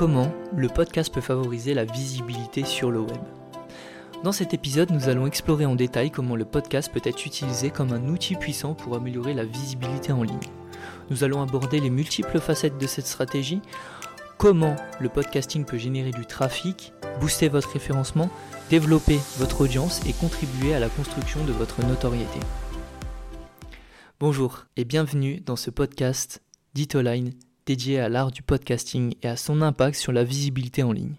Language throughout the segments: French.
comment le podcast peut favoriser la visibilité sur le web. Dans cet épisode, nous allons explorer en détail comment le podcast peut être utilisé comme un outil puissant pour améliorer la visibilité en ligne. Nous allons aborder les multiples facettes de cette stratégie, comment le podcasting peut générer du trafic, booster votre référencement, développer votre audience et contribuer à la construction de votre notoriété. Bonjour et bienvenue dans ce podcast d'Itoline dédié à l'art du podcasting et à son impact sur la visibilité en ligne.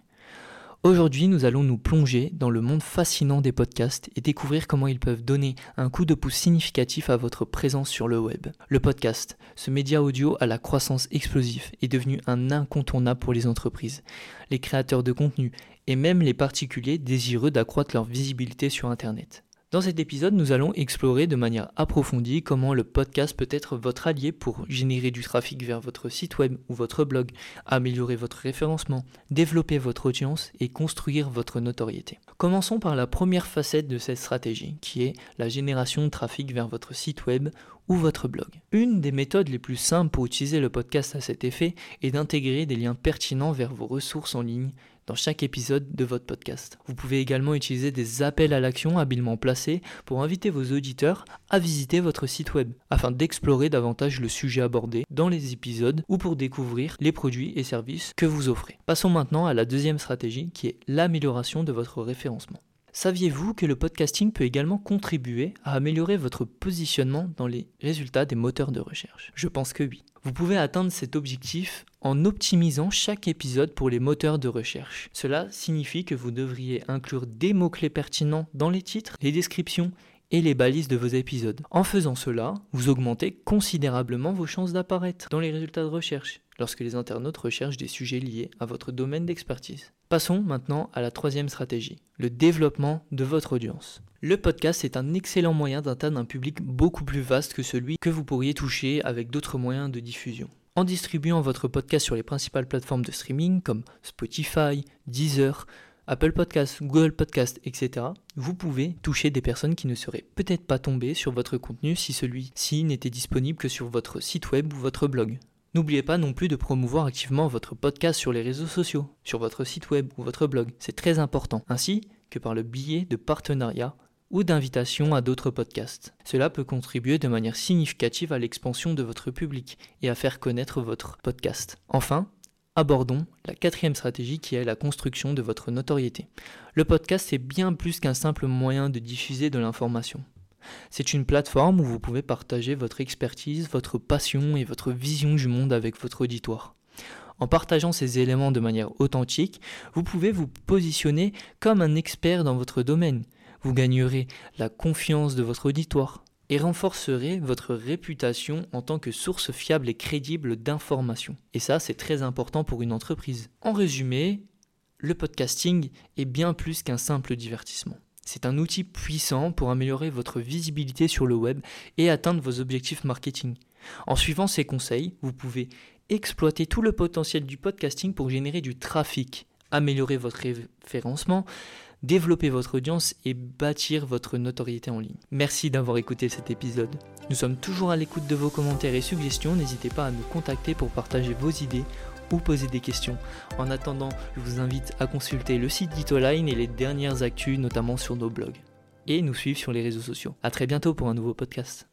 Aujourd'hui, nous allons nous plonger dans le monde fascinant des podcasts et découvrir comment ils peuvent donner un coup de pouce significatif à votre présence sur le web. Le podcast, ce média audio à la croissance explosive, est devenu un incontournable pour les entreprises, les créateurs de contenu et même les particuliers désireux d'accroître leur visibilité sur Internet. Dans cet épisode, nous allons explorer de manière approfondie comment le podcast peut être votre allié pour générer du trafic vers votre site web ou votre blog, améliorer votre référencement, développer votre audience et construire votre notoriété. Commençons par la première facette de cette stratégie, qui est la génération de trafic vers votre site web ou votre blog. Une des méthodes les plus simples pour utiliser le podcast à cet effet est d'intégrer des liens pertinents vers vos ressources en ligne dans chaque épisode de votre podcast. Vous pouvez également utiliser des appels à l'action habilement placés pour inviter vos auditeurs à visiter votre site web afin d'explorer davantage le sujet abordé dans les épisodes ou pour découvrir les produits et services que vous offrez. Passons maintenant à la deuxième stratégie qui est l'amélioration de votre référencement. Saviez-vous que le podcasting peut également contribuer à améliorer votre positionnement dans les résultats des moteurs de recherche? Je pense que oui. Vous pouvez atteindre cet objectif en optimisant chaque épisode pour les moteurs de recherche. Cela signifie que vous devriez inclure des mots-clés pertinents dans les titres, les descriptions et les balises de vos épisodes. En faisant cela, vous augmentez considérablement vos chances d'apparaître dans les résultats de recherche lorsque les internautes recherchent des sujets liés à votre domaine d'expertise. Passons maintenant à la troisième stratégie, le développement de votre audience. Le podcast est un excellent moyen d'atteindre un public beaucoup plus vaste que celui que vous pourriez toucher avec d'autres moyens de diffusion. En distribuant votre podcast sur les principales plateformes de streaming comme Spotify, Deezer, Apple Podcasts, Google Podcasts, etc., vous pouvez toucher des personnes qui ne seraient peut-être pas tombées sur votre contenu si celui-ci n'était disponible que sur votre site web ou votre blog. N'oubliez pas non plus de promouvoir activement votre podcast sur les réseaux sociaux, sur votre site web ou votre blog. C'est très important, ainsi que par le biais de partenariats ou d'invitation à d'autres podcasts. Cela peut contribuer de manière significative à l'expansion de votre public et à faire connaître votre podcast. Enfin, abordons la quatrième stratégie qui est la construction de votre notoriété. Le podcast est bien plus qu'un simple moyen de diffuser de l'information. C'est une plateforme où vous pouvez partager votre expertise, votre passion et votre vision du monde avec votre auditoire. En partageant ces éléments de manière authentique, vous pouvez vous positionner comme un expert dans votre domaine, vous gagnerez la confiance de votre auditoire et renforcerez votre réputation en tant que source fiable et crédible d'informations. Et ça, c'est très important pour une entreprise. En résumé, le podcasting est bien plus qu'un simple divertissement. C'est un outil puissant pour améliorer votre visibilité sur le web et atteindre vos objectifs marketing. En suivant ces conseils, vous pouvez exploiter tout le potentiel du podcasting pour générer du trafic, améliorer votre référencement, développer votre audience et bâtir votre notoriété en ligne. Merci d'avoir écouté cet épisode. Nous sommes toujours à l'écoute de vos commentaires et suggestions, n'hésitez pas à nous contacter pour partager vos idées ou poser des questions. En attendant, je vous invite à consulter le site d'Itoline et les dernières actus, notamment sur nos blogs. Et nous suivre sur les réseaux sociaux. A très bientôt pour un nouveau podcast.